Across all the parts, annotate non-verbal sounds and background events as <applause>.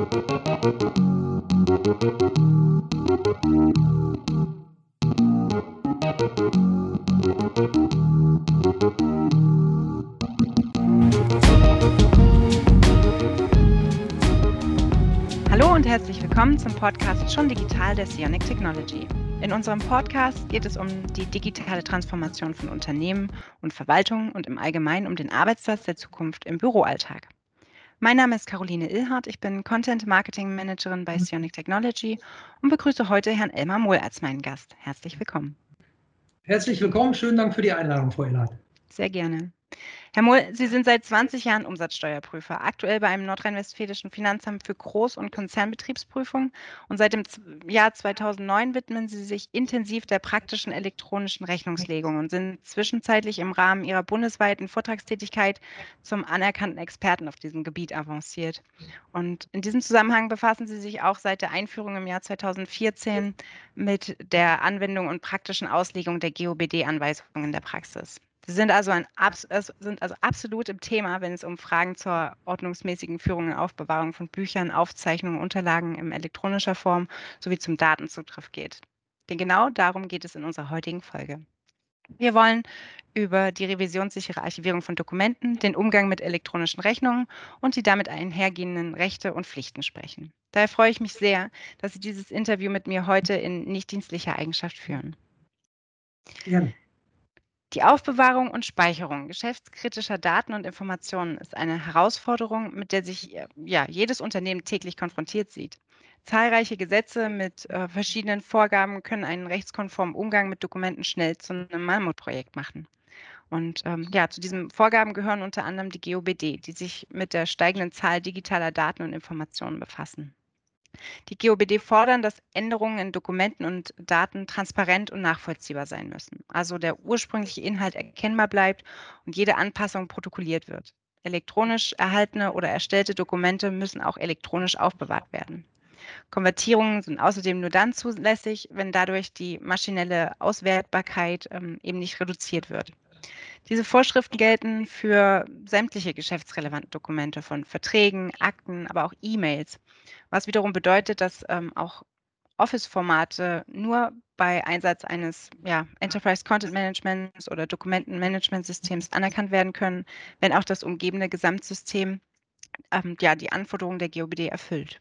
Hallo und herzlich willkommen zum Podcast Schon Digital der Sionic Technology. In unserem Podcast geht es um die digitale Transformation von Unternehmen und Verwaltungen und im Allgemeinen um den Arbeitsplatz der Zukunft im Büroalltag. Mein Name ist Caroline Illhardt, ich bin Content Marketing Managerin bei Sionic Technology und begrüße heute Herrn Elmar Mohl als meinen Gast. Herzlich willkommen. Herzlich willkommen, schönen Dank für die Einladung, Frau Illhardt. Sehr gerne. Herr Mohl, Sie sind seit 20 Jahren Umsatzsteuerprüfer, aktuell bei einem nordrhein-westfälischen Finanzamt für Groß- und Konzernbetriebsprüfung und seit dem Jahr 2009 widmen Sie sich intensiv der praktischen elektronischen Rechnungslegung und sind zwischenzeitlich im Rahmen Ihrer bundesweiten Vortragstätigkeit zum anerkannten Experten auf diesem Gebiet avanciert. Und in diesem Zusammenhang befassen Sie sich auch seit der Einführung im Jahr 2014 mit der Anwendung und praktischen Auslegung der GOBD-Anweisungen in der Praxis. Sie sind also, ein, sind also absolut im Thema, wenn es um Fragen zur ordnungsmäßigen Führung und Aufbewahrung von Büchern, Aufzeichnungen, Unterlagen in elektronischer Form sowie zum Datenzugriff geht. Denn genau darum geht es in unserer heutigen Folge. Wir wollen über die revisionssichere Archivierung von Dokumenten, den Umgang mit elektronischen Rechnungen und die damit einhergehenden Rechte und Pflichten sprechen. Daher freue ich mich sehr, dass Sie dieses Interview mit mir heute in nichtdienstlicher Eigenschaft führen. Gerne. Die Aufbewahrung und Speicherung geschäftskritischer Daten und Informationen ist eine Herausforderung, mit der sich äh, ja, jedes Unternehmen täglich konfrontiert sieht. Zahlreiche Gesetze mit äh, verschiedenen Vorgaben können einen rechtskonformen Umgang mit Dokumenten schnell zu einem Mammutprojekt machen. Und ähm, ja, zu diesen Vorgaben gehören unter anderem die GOBD, die sich mit der steigenden Zahl digitaler Daten und Informationen befassen. Die GOBD fordern, dass Änderungen in Dokumenten und Daten transparent und nachvollziehbar sein müssen. Also der ursprüngliche Inhalt erkennbar bleibt und jede Anpassung protokolliert wird. Elektronisch erhaltene oder erstellte Dokumente müssen auch elektronisch aufbewahrt werden. Konvertierungen sind außerdem nur dann zulässig, wenn dadurch die maschinelle Auswertbarkeit ähm, eben nicht reduziert wird. Diese Vorschriften gelten für sämtliche geschäftsrelevanten Dokumente von Verträgen, Akten, aber auch E-Mails, was wiederum bedeutet, dass ähm, auch Office-Formate nur bei Einsatz eines ja, Enterprise Content Managements oder Dokumentenmanagementsystems anerkannt werden können, wenn auch das umgebende Gesamtsystem ähm, ja, die Anforderungen der GOBD erfüllt.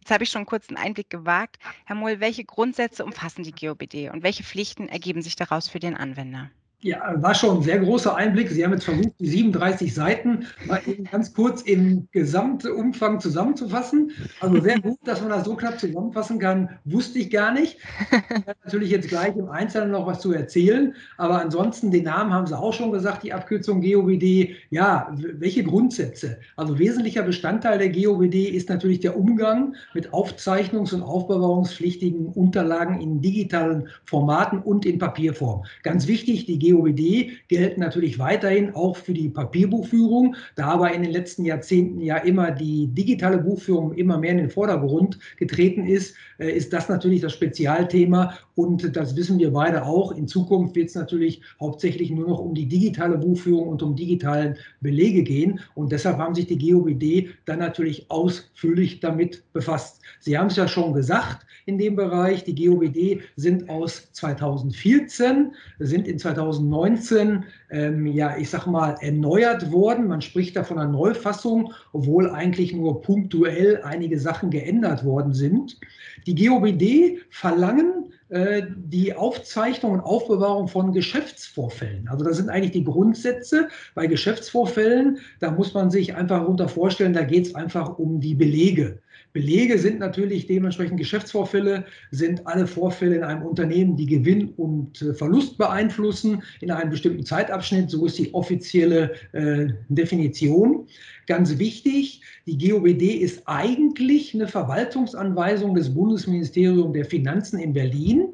Jetzt habe ich schon kurz einen Einblick gewagt. Herr Mohl, welche Grundsätze umfassen die GOBD und welche Pflichten ergeben sich daraus für den Anwender? Ja, war schon ein sehr großer Einblick. Sie haben jetzt versucht, die 37 Seiten mal eben ganz kurz im Gesamtumfang zusammenzufassen. Also sehr gut, dass man das so knapp zusammenfassen kann, wusste ich gar nicht. Ich natürlich jetzt gleich im Einzelnen noch was zu erzählen, aber ansonsten den Namen haben Sie auch schon gesagt, die Abkürzung GOBD. Ja, welche Grundsätze? Also wesentlicher Bestandteil der GOBD ist natürlich der Umgang mit aufzeichnungs- und aufbewahrungspflichtigen Unterlagen in digitalen Formaten und in Papierform. Ganz wichtig, die GOBD GOBD gelten natürlich weiterhin auch für die Papierbuchführung. Da aber in den letzten Jahrzehnten ja immer die digitale Buchführung immer mehr in den Vordergrund getreten ist, äh, ist das natürlich das Spezialthema. Und das wissen wir beide auch. In Zukunft wird es natürlich hauptsächlich nur noch um die digitale Buchführung und um digitalen Belege gehen. Und deshalb haben sich die GOBD dann natürlich ausführlich damit befasst. Sie haben es ja schon gesagt in dem Bereich. Die GOBD sind aus 2014, sind in 2019 2019 ähm, ja, ich sag mal, erneuert worden. Man spricht da von einer Neufassung, obwohl eigentlich nur punktuell einige Sachen geändert worden sind. Die GOBD verlangen äh, die Aufzeichnung und Aufbewahrung von Geschäftsvorfällen. Also das sind eigentlich die Grundsätze. Bei Geschäftsvorfällen, da muss man sich einfach darunter vorstellen, da geht es einfach um die Belege. Belege sind natürlich dementsprechend Geschäftsvorfälle, sind alle Vorfälle in einem Unternehmen, die Gewinn und äh, Verlust beeinflussen in einem bestimmten Zeitabschnitt. So ist die offizielle äh, Definition. Ganz wichtig, die GOBD ist eigentlich eine Verwaltungsanweisung des Bundesministeriums der Finanzen in Berlin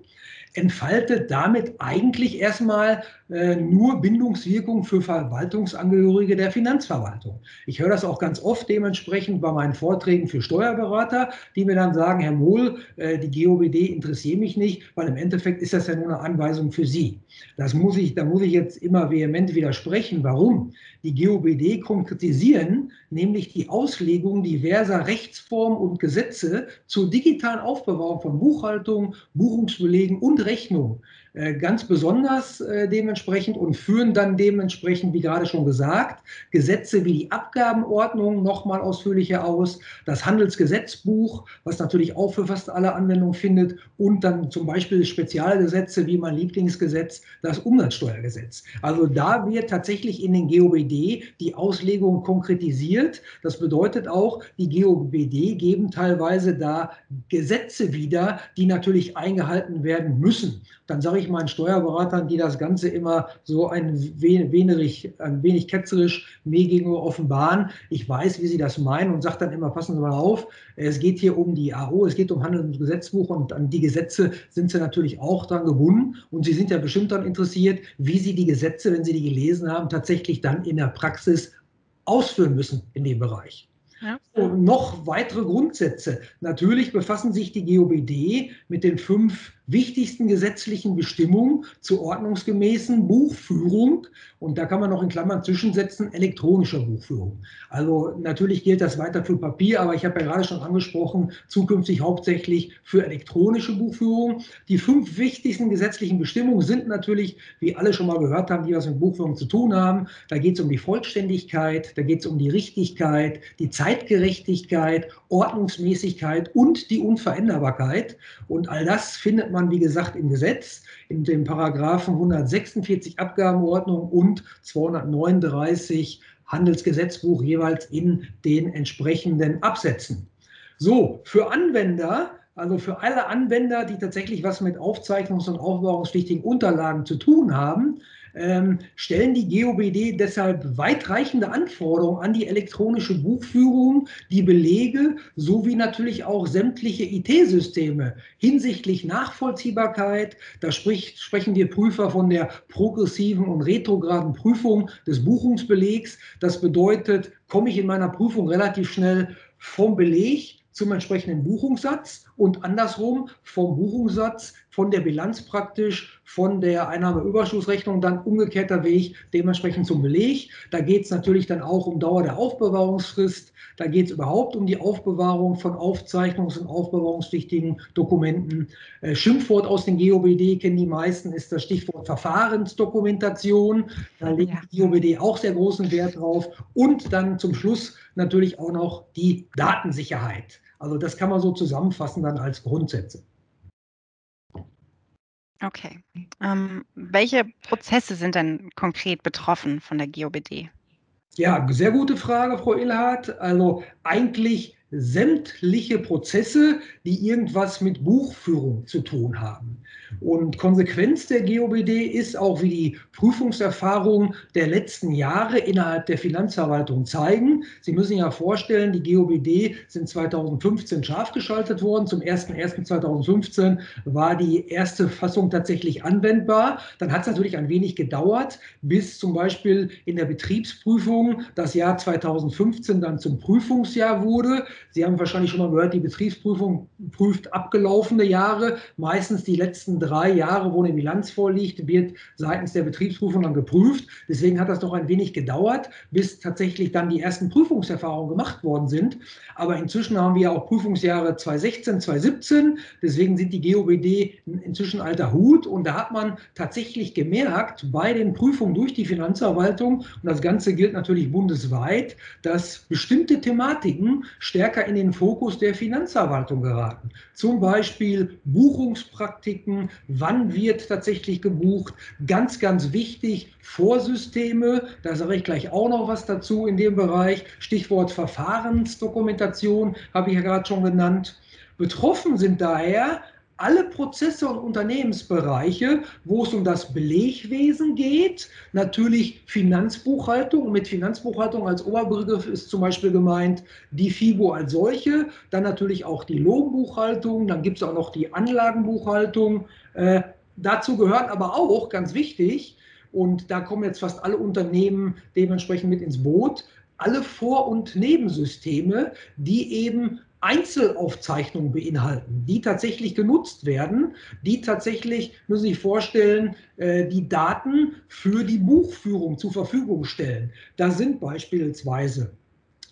entfaltet damit eigentlich erstmal äh, nur Bindungswirkung für Verwaltungsangehörige der Finanzverwaltung. Ich höre das auch ganz oft dementsprechend bei meinen Vorträgen für Steuerberater, die mir dann sagen, Herr Mohl, äh, die GOBD interessiert mich nicht, weil im Endeffekt ist das ja nur eine Anweisung für Sie. Das muss ich, da muss ich jetzt immer vehement widersprechen. Warum? Die GOBD konkretisieren, nämlich die Auslegung diverser Rechtsformen und Gesetze zur digitalen Aufbewahrung von Buchhaltung, Buchungsbelegen und Rechnungen. Äh, ganz besonders äh, dementsprechend und führen dann dementsprechend, wie gerade schon gesagt, Gesetze wie die Abgabenordnung nochmal ausführlicher aus, das Handelsgesetzbuch, was natürlich auch für fast alle Anwendung findet und dann zum Beispiel Spezialgesetze wie mein Lieblingsgesetz, das Umsatzsteuergesetz. Also da wird tatsächlich in den GOBD die Auslegung konkretisiert. Das bedeutet auch, die GOBD geben teilweise da Gesetze wieder, die natürlich eingehalten werden müssen. Dann sage ich meinen Steuerberatern, die das Ganze immer so ein wenig, ein wenig ketzerisch mir gegenüber offenbaren. Ich weiß, wie sie das meinen und sage dann immer, passen Sie mal auf, es geht hier um die AO, es geht um Handels- und Gesetzbuch und an die Gesetze sind Sie natürlich auch dran gebunden und Sie sind ja bestimmt daran interessiert, wie Sie die Gesetze, wenn Sie die gelesen haben, tatsächlich dann in der Praxis ausführen müssen in dem Bereich. Ja. Und noch weitere Grundsätze. Natürlich befassen sich die GOBD mit den fünf wichtigsten gesetzlichen Bestimmungen zur ordnungsgemäßen Buchführung. Und da kann man noch in Klammern zwischensetzen, elektronischer Buchführung. Also natürlich gilt das weiter für Papier, aber ich habe ja gerade schon angesprochen, zukünftig hauptsächlich für elektronische Buchführung. Die fünf wichtigsten gesetzlichen Bestimmungen sind natürlich, wie alle schon mal gehört haben, die was mit Buchführung zu tun haben. Da geht es um die Vollständigkeit, da geht es um die Richtigkeit, die Zeitgerechtigkeit, Ordnungsmäßigkeit und die Unveränderbarkeit. Und all das findet man man, wie gesagt, im Gesetz, in den Paragraphen 146 Abgabenordnung und 239 Handelsgesetzbuch jeweils in den entsprechenden Absätzen. So, für Anwender, also für alle Anwender, die tatsächlich was mit Aufzeichnungs- und Aufbewahrungspflichtigen Unterlagen zu tun haben, ähm, stellen die GOBD deshalb weitreichende Anforderungen an die elektronische Buchführung, die Belege sowie natürlich auch sämtliche IT-Systeme hinsichtlich Nachvollziehbarkeit. Da spricht, sprechen wir Prüfer von der progressiven und retrograden Prüfung des Buchungsbelegs. Das bedeutet, komme ich in meiner Prüfung relativ schnell vom Beleg zum entsprechenden Buchungssatz und andersrum vom Buchungssatz, von der Bilanz praktisch, von der Einnahmeüberschussrechnung dann umgekehrter Weg dementsprechend zum Beleg. Da geht es natürlich dann auch um Dauer der Aufbewahrungsfrist. Da geht es überhaupt um die Aufbewahrung von aufzeichnungs- und aufbewahrungspflichtigen Dokumenten. Äh, Schimpfwort aus den GOBD kennen die meisten, ist das Stichwort Verfahrensdokumentation. Da legt ja. die GOBD auch sehr großen Wert drauf. Und dann zum Schluss natürlich auch noch die Datensicherheit. Also das kann man so zusammenfassen dann als Grundsätze. Okay. Ähm, welche Prozesse sind denn konkret betroffen von der GOBD? Ja, sehr gute Frage, Frau Ilhardt. Also eigentlich sämtliche Prozesse, die irgendwas mit Buchführung zu tun haben. Und Konsequenz der GOBD ist auch, wie die Prüfungserfahrungen der letzten Jahre innerhalb der Finanzverwaltung zeigen. Sie müssen sich ja vorstellen, die GOBD sind 2015 scharf geschaltet worden. Zum 01.01.2015 war die erste Fassung tatsächlich anwendbar. Dann hat es natürlich ein wenig gedauert, bis zum Beispiel in der Betriebsprüfung das Jahr 2015 dann zum Prüfungsjahr wurde. Sie haben wahrscheinlich schon mal gehört, die Betriebsprüfung prüft abgelaufene Jahre. Meistens die letzten drei Jahre, wo eine Bilanz vorliegt, wird seitens der Betriebsprüfung dann geprüft. Deswegen hat das doch ein wenig gedauert, bis tatsächlich dann die ersten Prüfungserfahrungen gemacht worden sind. Aber inzwischen haben wir auch Prüfungsjahre 2016, 2017. Deswegen sind die GOBD inzwischen alter Hut. Und da hat man tatsächlich gemerkt, bei den Prüfungen durch die Finanzverwaltung, und das Ganze gilt natürlich bundesweit, dass bestimmte Thematiken stärker in den Fokus der Finanzverwaltung geraten. Zum Beispiel Buchungspraktiken, wann wird tatsächlich gebucht, ganz, ganz wichtig, Vorsysteme, da sage ich gleich auch noch was dazu in dem Bereich, Stichwort Verfahrensdokumentation habe ich ja gerade schon genannt. Betroffen sind daher alle Prozesse und Unternehmensbereiche, wo es um das Belegwesen geht, natürlich Finanzbuchhaltung. Mit Finanzbuchhaltung als Oberbegriff ist zum Beispiel gemeint die FIBO als solche, dann natürlich auch die Lohnbuchhaltung, dann gibt es auch noch die Anlagenbuchhaltung. Äh, dazu gehört aber auch, ganz wichtig, und da kommen jetzt fast alle Unternehmen dementsprechend mit ins Boot, alle Vor- und Nebensysteme, die eben Einzelaufzeichnungen beinhalten, die tatsächlich genutzt werden, die tatsächlich, müssen Sie sich vorstellen, äh, die Daten für die Buchführung zur Verfügung stellen. Da sind beispielsweise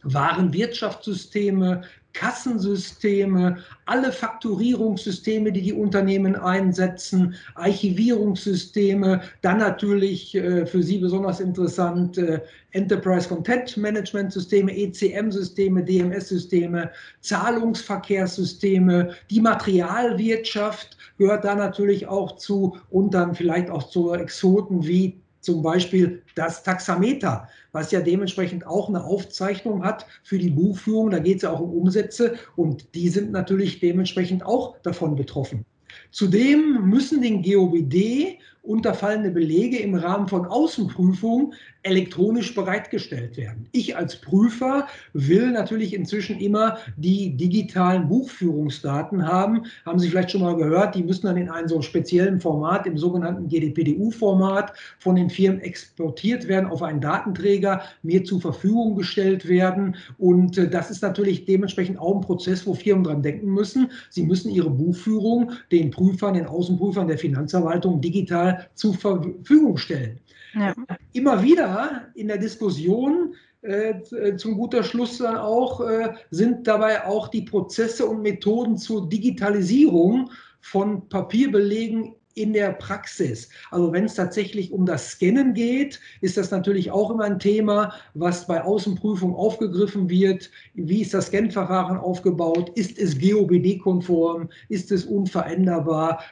Warenwirtschaftssysteme, Kassensysteme, alle Fakturierungssysteme, die die Unternehmen einsetzen, Archivierungssysteme, dann natürlich äh, für Sie besonders interessant äh, Enterprise Content Management Systeme, ECM-Systeme, DMS-Systeme, Zahlungsverkehrssysteme, die Materialwirtschaft gehört da natürlich auch zu und dann vielleicht auch zu Exoten wie zum Beispiel das Taxameter, was ja dementsprechend auch eine Aufzeichnung hat für die Buchführung. Da geht es ja auch um Umsätze und die sind natürlich dementsprechend auch davon betroffen. Zudem müssen den GOBD unterfallene Belege im Rahmen von Außenprüfungen elektronisch bereitgestellt werden. Ich als Prüfer will natürlich inzwischen immer die digitalen Buchführungsdaten haben. Haben Sie vielleicht schon mal gehört, die müssen dann in einem so speziellen Format, im sogenannten GDPDU-Format, von den Firmen exportiert werden, auf einen Datenträger, mir zur Verfügung gestellt werden. Und äh, das ist natürlich dementsprechend auch ein Prozess, wo Firmen dran denken müssen. Sie müssen ihre Buchführung den Prüfern, den Außenprüfern der Finanzverwaltung digital zur Verfügung stellen. Ja. Immer wieder in der Diskussion äh, äh, zum guter Schluss dann auch äh, sind dabei auch die Prozesse und Methoden zur Digitalisierung von Papierbelegen in der Praxis. Also wenn es tatsächlich um das Scannen geht, ist das natürlich auch immer ein Thema, was bei Außenprüfung aufgegriffen wird. Wie ist das Scan-Verfahren aufgebaut? Ist es GOBD-konform? Ist es unveränderbar?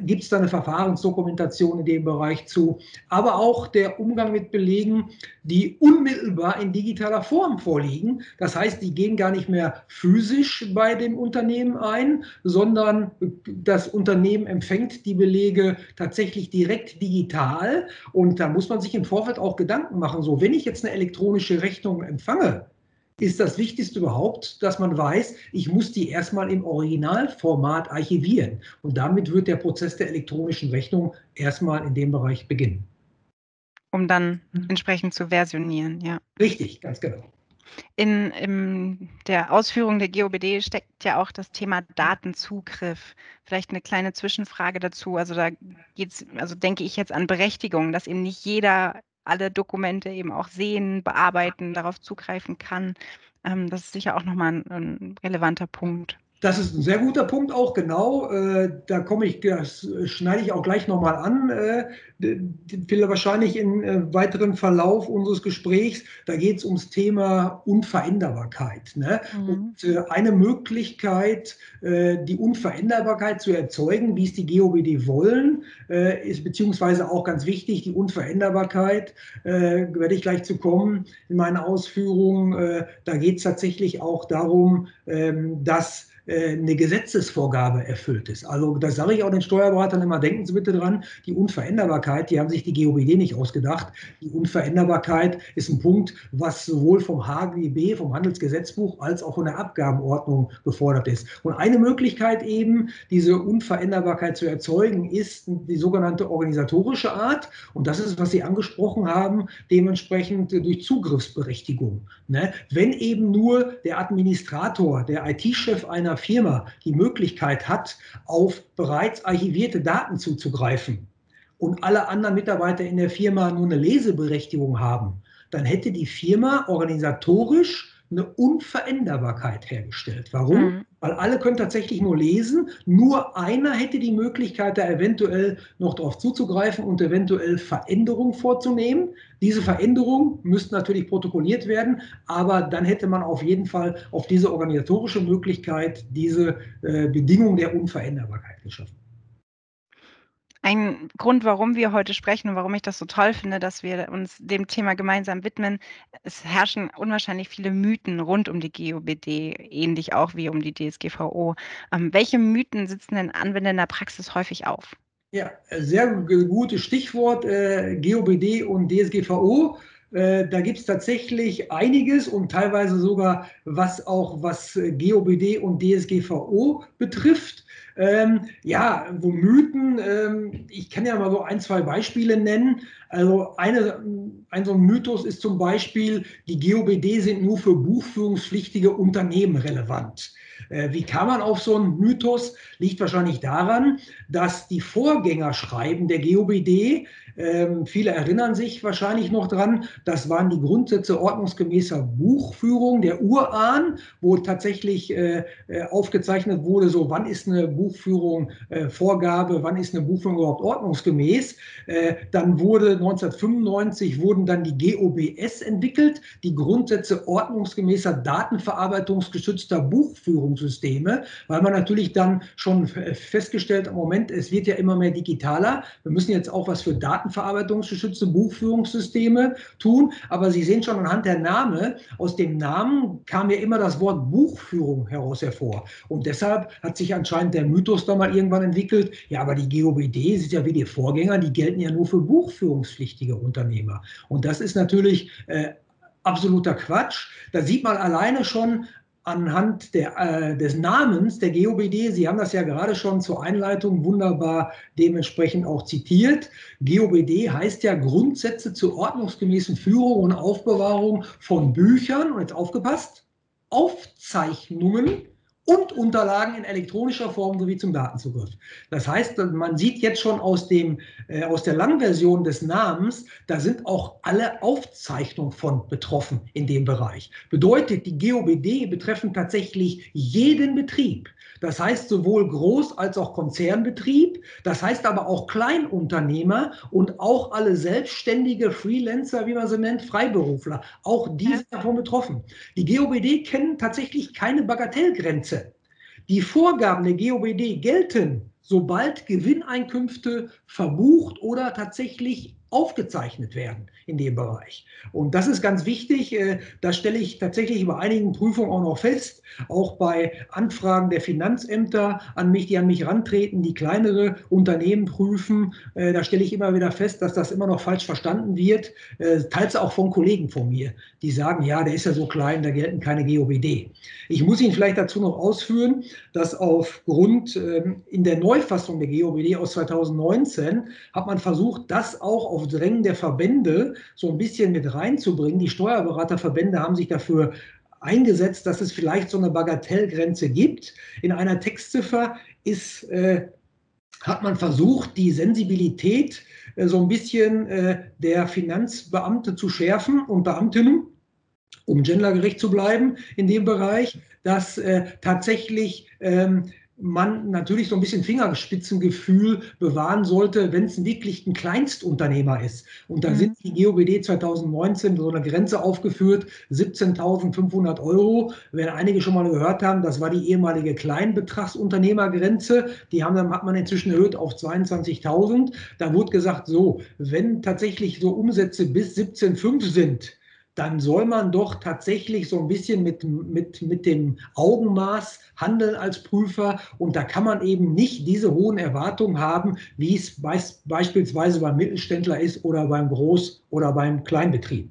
Gibt es da eine Verfahrensdokumentation in dem Bereich zu? Aber auch der Umgang mit Belegen, die unmittelbar in digitaler Form vorliegen. Das heißt, die gehen gar nicht mehr physisch bei dem Unternehmen ein, sondern das Unternehmen empfängt die Belege Wege tatsächlich direkt digital. Und da muss man sich im Vorfeld auch Gedanken machen. So, wenn ich jetzt eine elektronische Rechnung empfange, ist das Wichtigste überhaupt, dass man weiß, ich muss die erstmal im Originalformat archivieren. Und damit wird der Prozess der elektronischen Rechnung erstmal in dem Bereich beginnen. Um dann entsprechend zu versionieren, ja. Richtig, ganz genau. In, in der Ausführung der GOBD steckt ja auch das Thema Datenzugriff. Vielleicht eine kleine Zwischenfrage dazu. Also da geht's, also denke ich jetzt an Berechtigung, dass eben nicht jeder alle Dokumente eben auch sehen, bearbeiten, darauf zugreifen kann. Ähm, das ist sicher auch nochmal ein, ein relevanter Punkt. Das ist ein sehr guter Punkt auch, genau. Äh, da komme ich, das schneide ich auch gleich nochmal an, äh, wahrscheinlich im äh, weiteren Verlauf unseres Gesprächs. Da geht es ums Thema Unveränderbarkeit. Ne? Mhm. Und äh, eine Möglichkeit, äh, die Unveränderbarkeit zu erzeugen, wie es die GOBD wollen, äh, ist beziehungsweise auch ganz wichtig, die Unveränderbarkeit, werde ich gleich zu kommen in meinen Ausführungen. da geht es tatsächlich auch darum, ähm, dass äh, eine Gesetzesvorgabe erfüllt ist. Also das sage ich auch den Steuerberatern immer, denken Sie bitte dran, die Unveränderbarkeit, die haben sich die GOBD nicht ausgedacht. Die Unveränderbarkeit ist ein Punkt, was sowohl vom HGB, vom Handelsgesetzbuch, als auch von der Abgabenordnung gefordert ist. Und eine Möglichkeit eben, diese Unveränderbarkeit zu erzeugen, ist die sogenannte organisatorische Art. Und das ist, was Sie angesprochen haben, dementsprechend durch Zugriffsberechtigung. Ne? Wenn eben nur der Administrator, der IT-Chef einer einer Firma die Möglichkeit hat, auf bereits archivierte Daten zuzugreifen und alle anderen Mitarbeiter in der Firma nur eine Leseberechtigung haben, dann hätte die Firma organisatorisch eine Unveränderbarkeit hergestellt. Warum? Mhm. Weil alle können tatsächlich nur lesen. Nur einer hätte die Möglichkeit, da eventuell noch darauf zuzugreifen und eventuell Veränderungen vorzunehmen. Diese Veränderungen müssten natürlich protokolliert werden, aber dann hätte man auf jeden Fall auf diese organisatorische Möglichkeit diese äh, Bedingung der Unveränderbarkeit geschaffen. Ein Grund, warum wir heute sprechen und warum ich das so toll finde, dass wir uns dem Thema gemeinsam widmen, es herrschen unwahrscheinlich viele Mythen rund um die GOBD, ähnlich auch wie um die DSGVO. Ähm, welche Mythen sitzen denn Anwender in der Praxis häufig auf? Ja, sehr gutes Stichwort äh, GOBD und DSGVO. Äh, da gibt es tatsächlich einiges und teilweise sogar was auch was GOBD und DSGVO betrifft. Ähm, ja, wo Mythen, ähm, ich kann ja mal so ein, zwei Beispiele nennen. Also eine, ein so ein Mythos ist zum Beispiel, die GOBD sind nur für buchführungspflichtige Unternehmen relevant. Äh, wie kam man auf so einen Mythos? Liegt wahrscheinlich daran, dass die Vorgängerschreiben der GOBD ähm, viele erinnern sich wahrscheinlich noch dran, das waren die Grundsätze ordnungsgemäßer Buchführung der Urahn, wo tatsächlich äh, äh, aufgezeichnet wurde, so wann ist eine Buchführung äh, Vorgabe, wann ist eine Buchführung überhaupt ordnungsgemäß. Äh, dann wurde 1995 wurden dann die GOBS entwickelt, die Grundsätze ordnungsgemäßer datenverarbeitungsgeschützter Buchführungssysteme, weil man natürlich dann schon festgestellt, im Moment, es wird ja immer mehr digitaler. Wir müssen jetzt auch was für Daten datenverarbeitungsgeschützte Buchführungssysteme tun. Aber Sie sehen schon anhand der Name, aus dem Namen kam ja immer das Wort Buchführung heraus hervor. Und deshalb hat sich anscheinend der Mythos da mal irgendwann entwickelt, ja, aber die GOBD sind ja wie die Vorgänger, die gelten ja nur für buchführungspflichtige Unternehmer. Und das ist natürlich äh, absoluter Quatsch. Da sieht man alleine schon, anhand der, äh, des Namens der GOBD, Sie haben das ja gerade schon zur Einleitung wunderbar dementsprechend auch zitiert. GOBD heißt ja Grundsätze zur ordnungsgemäßen Führung und Aufbewahrung von Büchern, und jetzt aufgepasst, Aufzeichnungen und Unterlagen in elektronischer Form sowie zum Datenzugriff. Das heißt, man sieht jetzt schon aus, dem, äh, aus der Langversion des Namens, da sind auch alle Aufzeichnungen von betroffen in dem Bereich. Bedeutet, die GOBD betreffen tatsächlich jeden Betrieb. Das heißt sowohl Groß- als auch Konzernbetrieb. Das heißt aber auch Kleinunternehmer und auch alle selbstständige Freelancer, wie man sie nennt, Freiberufler. Auch die sind davon betroffen. Die GOBD kennen tatsächlich keine Bagatellgrenze. Die Vorgaben der GOBD gelten, sobald Gewinneinkünfte verbucht oder tatsächlich aufgezeichnet werden in dem Bereich. Und das ist ganz wichtig. Äh, das stelle ich tatsächlich bei einigen Prüfungen auch noch fest, auch bei Anfragen der Finanzämter an mich, die an mich rantreten, die kleinere Unternehmen prüfen. Äh, da stelle ich immer wieder fest, dass das immer noch falsch verstanden wird, äh, teils auch von Kollegen von mir, die sagen, ja, der ist ja so klein, da gelten keine GOBD. Ich muss Ihnen vielleicht dazu noch ausführen, dass aufgrund ähm, in der Neufassung der GOBD aus 2019 hat man versucht, das auch auf Drängen der Verbände so ein bisschen mit reinzubringen. Die Steuerberaterverbände haben sich dafür eingesetzt, dass es vielleicht so eine Bagatellgrenze gibt. In einer Textziffer ist, äh, hat man versucht, die Sensibilität äh, so ein bisschen äh, der Finanzbeamte zu schärfen und Beamtinnen, um gendergerecht zu bleiben in dem Bereich, dass äh, tatsächlich ähm, man natürlich so ein bisschen Fingerspitzengefühl bewahren sollte, wenn es wirklich ein Kleinstunternehmer ist. Und da mhm. sind die GOBD 2019 so eine Grenze aufgeführt, 17.500 Euro. Wenn einige schon mal gehört haben, das war die ehemalige Kleinbetragsunternehmergrenze. Die haben, hat man inzwischen erhöht auf 22.000. Da wurde gesagt, so, wenn tatsächlich so Umsätze bis 17.5 sind, dann soll man doch tatsächlich so ein bisschen mit, mit, mit dem Augenmaß handeln als Prüfer. Und da kann man eben nicht diese hohen Erwartungen haben, wie es beispielsweise beim Mittelständler ist oder beim Groß- oder beim Kleinbetrieb.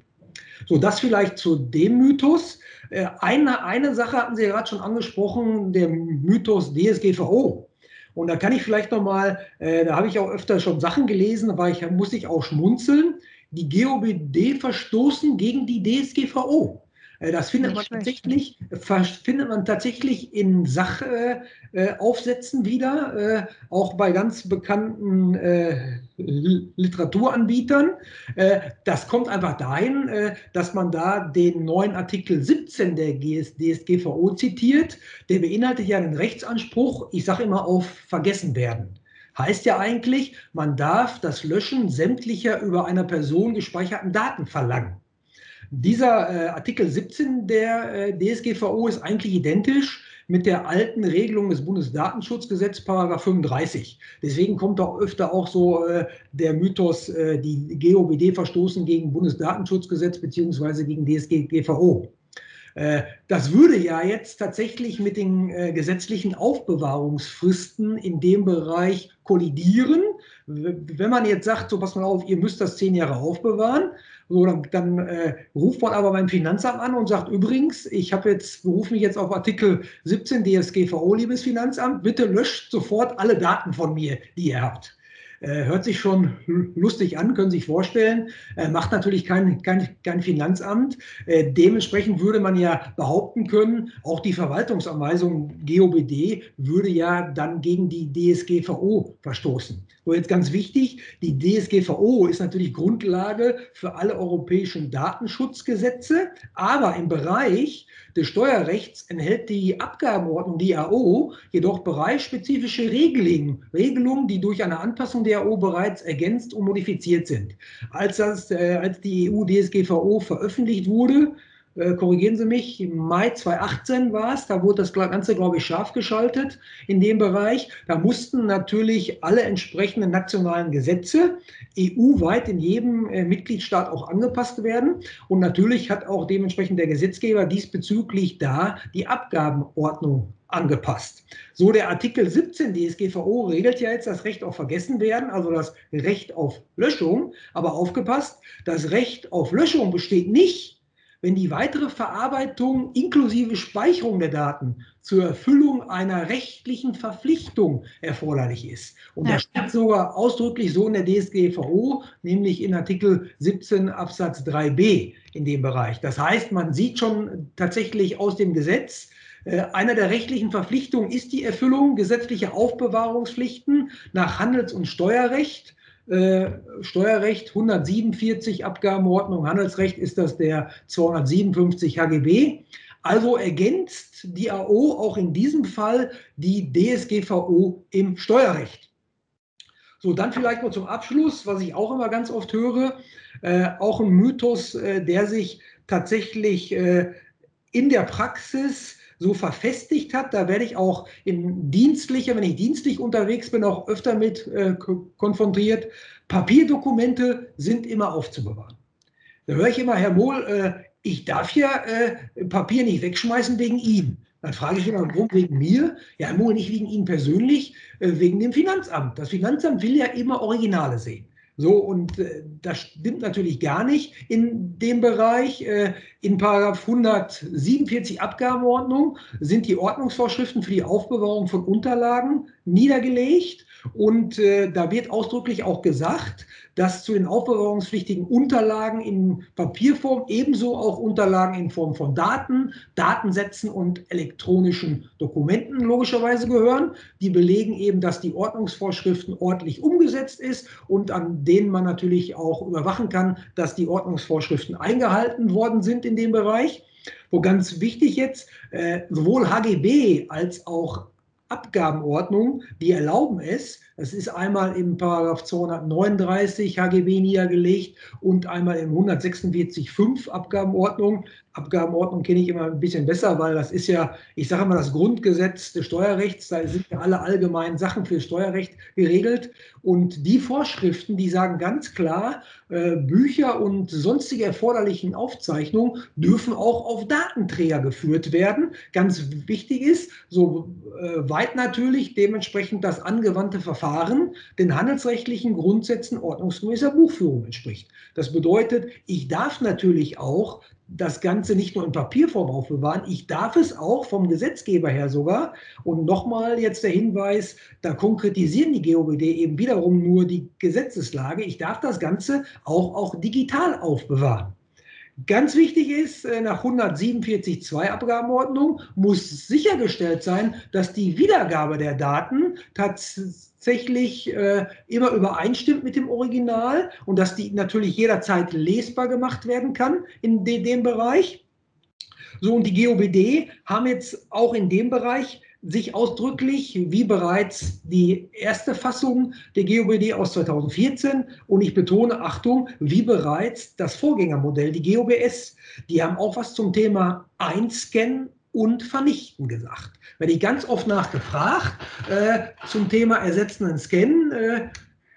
So, das vielleicht zu dem Mythos. Äh, eine, eine Sache hatten Sie ja gerade schon angesprochen, der Mythos DSGVO. Und da kann ich vielleicht nochmal, äh, da habe ich auch öfter schon Sachen gelesen, da ich, muss ich auch schmunzeln die GOBD verstoßen gegen die DSGVO. Äh, das findet man, tatsächlich, findet man tatsächlich in Sachaufsätzen wieder, äh, auch bei ganz bekannten äh, Literaturanbietern. Das kommt einfach dahin, dass man da den neuen Artikel 17 der DSGVO zitiert. Der beinhaltet ja einen Rechtsanspruch, ich sage immer auf vergessen werden. Heißt ja eigentlich, man darf das Löschen sämtlicher über einer Person gespeicherten Daten verlangen. Dieser äh, Artikel 17 der äh, DSGVO ist eigentlich identisch mit der alten Regelung des Bundesdatenschutzgesetzes, Paragraph 35. Deswegen kommt auch öfter auch so äh, der Mythos, äh, die GOBD verstoßen gegen Bundesdatenschutzgesetz bzw. gegen DSGVO. Äh, das würde ja jetzt tatsächlich mit den äh, gesetzlichen Aufbewahrungsfristen in dem Bereich kollidieren. Wenn man jetzt sagt, so pass mal auf, ihr müsst das zehn Jahre aufbewahren, so, dann, dann äh, ruft man aber beim Finanzamt an und sagt, übrigens, ich habe jetzt, berufe mich jetzt auf Artikel 17 DSGVO, liebes Finanzamt, bitte löscht sofort alle Daten von mir, die ihr habt. Äh, hört sich schon lustig an, können Sie sich vorstellen. Äh, macht natürlich kein, kein, kein Finanzamt. Äh, dementsprechend würde man ja behaupten können, auch die Verwaltungsanweisung GOBD würde ja dann gegen die DSGVO verstoßen. So jetzt ganz wichtig, die DSGVO ist natürlich Grundlage für alle europäischen Datenschutzgesetze, aber im Bereich des Steuerrechts enthält die Abgabenordnung, die AO, jedoch bereichsspezifische Regelungen, Regelungen, die durch eine Anpassung der AO bereits ergänzt und modifiziert sind. Als, das, äh, als die EU-DSGVO veröffentlicht wurde, äh, korrigieren Sie mich, im Mai 2018 war es, da wurde das Ganze, glaube ich, scharf geschaltet in dem Bereich. Da mussten natürlich alle entsprechenden nationalen Gesetze EU-weit in jedem äh, Mitgliedstaat auch angepasst werden. Und natürlich hat auch dementsprechend der Gesetzgeber diesbezüglich da die Abgabenordnung angepasst. So der Artikel 17 DSGVO regelt ja jetzt das Recht auf Vergessenwerden, also das Recht auf Löschung. Aber aufgepasst, das Recht auf Löschung besteht nicht wenn die weitere Verarbeitung inklusive Speicherung der Daten zur Erfüllung einer rechtlichen Verpflichtung erforderlich ist. Und ja. das steht sogar ausdrücklich so in der DSGVO, nämlich in Artikel 17 Absatz 3b in dem Bereich. Das heißt, man sieht schon tatsächlich aus dem Gesetz, einer der rechtlichen Verpflichtungen ist die Erfüllung gesetzlicher Aufbewahrungspflichten nach Handels- und Steuerrecht äh, Steuerrecht 147 Abgabenordnung, Handelsrecht ist das der 257 HGB. Also ergänzt die AO auch in diesem Fall die DSGVO im Steuerrecht. So, dann vielleicht noch zum Abschluss, was ich auch immer ganz oft höre, äh, auch ein Mythos, äh, der sich tatsächlich äh, in der Praxis so verfestigt hat. Da werde ich auch im dienstlichen, wenn ich dienstlich unterwegs bin, auch öfter mit äh, konfrontiert. Papierdokumente sind immer aufzubewahren. Da höre ich immer, Herr Mohl, äh, ich darf ja äh, Papier nicht wegschmeißen wegen ihm. Dann frage ich immer, warum wegen mir? Ja, Herr Mohl, nicht wegen Ihnen persönlich, äh, wegen dem Finanzamt. Das Finanzamt will ja immer Originale sehen. So, und äh, das stimmt natürlich gar nicht in dem Bereich. Äh, in Paragraph 147 Abgabenordnung sind die Ordnungsvorschriften für die Aufbewahrung von Unterlagen niedergelegt. Und äh, da wird ausdrücklich auch gesagt, dass zu den aufbewahrungspflichtigen Unterlagen in Papierform ebenso auch Unterlagen in Form von Daten, Datensätzen und elektronischen Dokumenten logischerweise gehören. Die belegen eben, dass die Ordnungsvorschriften ordentlich umgesetzt ist und an denen man natürlich auch überwachen kann, dass die Ordnungsvorschriften eingehalten worden sind in dem Bereich. Wo ganz wichtig jetzt, äh, sowohl HGB als auch Abgabenordnung, die erlauben es, das ist einmal im Paragraph 239 HGB niedergelegt und einmal im 146.5 Abgabenordnung. Abgabenordnung kenne ich immer ein bisschen besser, weil das ist ja, ich sage mal, das Grundgesetz des Steuerrechts. Da sind ja alle allgemeinen Sachen für Steuerrecht geregelt. Und die Vorschriften, die sagen ganz klar, äh, Bücher und sonstige erforderlichen Aufzeichnungen dürfen auch auf Datenträger geführt werden. Ganz wichtig ist, so äh, weit natürlich dementsprechend das angewandte Verfahren den handelsrechtlichen Grundsätzen ordnungsgemäßer Buchführung entspricht. Das bedeutet, ich darf natürlich auch das Ganze nicht nur in Papierform aufbewahren, ich darf es auch vom Gesetzgeber her sogar. Und nochmal jetzt der Hinweis, da konkretisieren die GOBD eben wiederum nur die Gesetzeslage. Ich darf das Ganze auch, auch digital aufbewahren. Ganz wichtig ist, äh, nach 147.2 Abgabenordnung muss sichergestellt sein, dass die Wiedergabe der Daten tatsächlich äh, immer übereinstimmt mit dem Original und dass die natürlich jederzeit lesbar gemacht werden kann in de dem Bereich. So, und die GOBD haben jetzt auch in dem Bereich sich ausdrücklich, wie bereits die erste Fassung der GOBD aus 2014 und ich betone, Achtung, wie bereits das Vorgängermodell, die GOBS, die haben auch was zum Thema Einscannen und Vernichten gesagt. Werde ich ganz oft nachgefragt äh, zum Thema ersetzenden Scannen. Äh,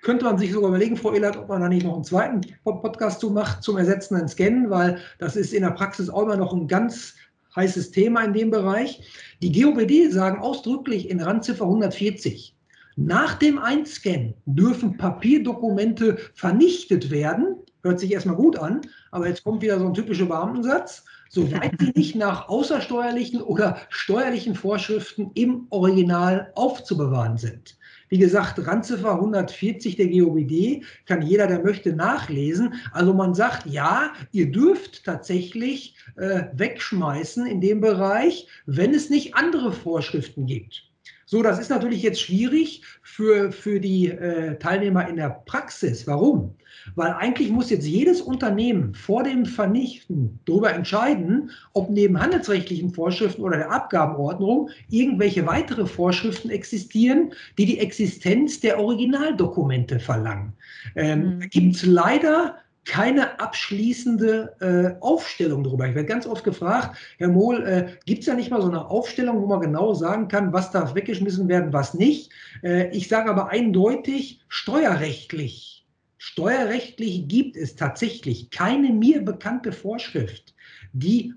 könnte man sich sogar überlegen, Frau Ehlert, ob man da nicht noch einen zweiten Podcast zu macht zum ersetzenden Scannen, weil das ist in der Praxis auch immer noch ein ganz heißes Thema in dem Bereich. Die GOBD sagen ausdrücklich in Randziffer 140, nach dem Einscannen dürfen Papierdokumente vernichtet werden. Hört sich erstmal gut an, aber jetzt kommt wieder so ein typischer Beamtensatz. Soweit sie nicht nach außersteuerlichen oder steuerlichen Vorschriften im Original aufzubewahren sind. Wie gesagt, Randziffer 140 der GOBD kann jeder, der möchte, nachlesen. Also man sagt, ja, ihr dürft tatsächlich äh, wegschmeißen in dem Bereich, wenn es nicht andere Vorschriften gibt. So, das ist natürlich jetzt schwierig für, für die äh, Teilnehmer in der Praxis. Warum? Weil eigentlich muss jetzt jedes Unternehmen vor dem Vernichten darüber entscheiden, ob neben handelsrechtlichen Vorschriften oder der Abgabenordnung irgendwelche weitere Vorschriften existieren, die die Existenz der Originaldokumente verlangen. Ähm, mhm. Gibt es leider keine abschließende äh, Aufstellung darüber. Ich werde ganz oft gefragt, Herr Mohl, äh, gibt es ja nicht mal so eine Aufstellung, wo man genau sagen kann, was darf weggeschmissen werden, was nicht. Äh, ich sage aber eindeutig, steuerrechtlich, steuerrechtlich gibt es tatsächlich keine mir bekannte Vorschrift, die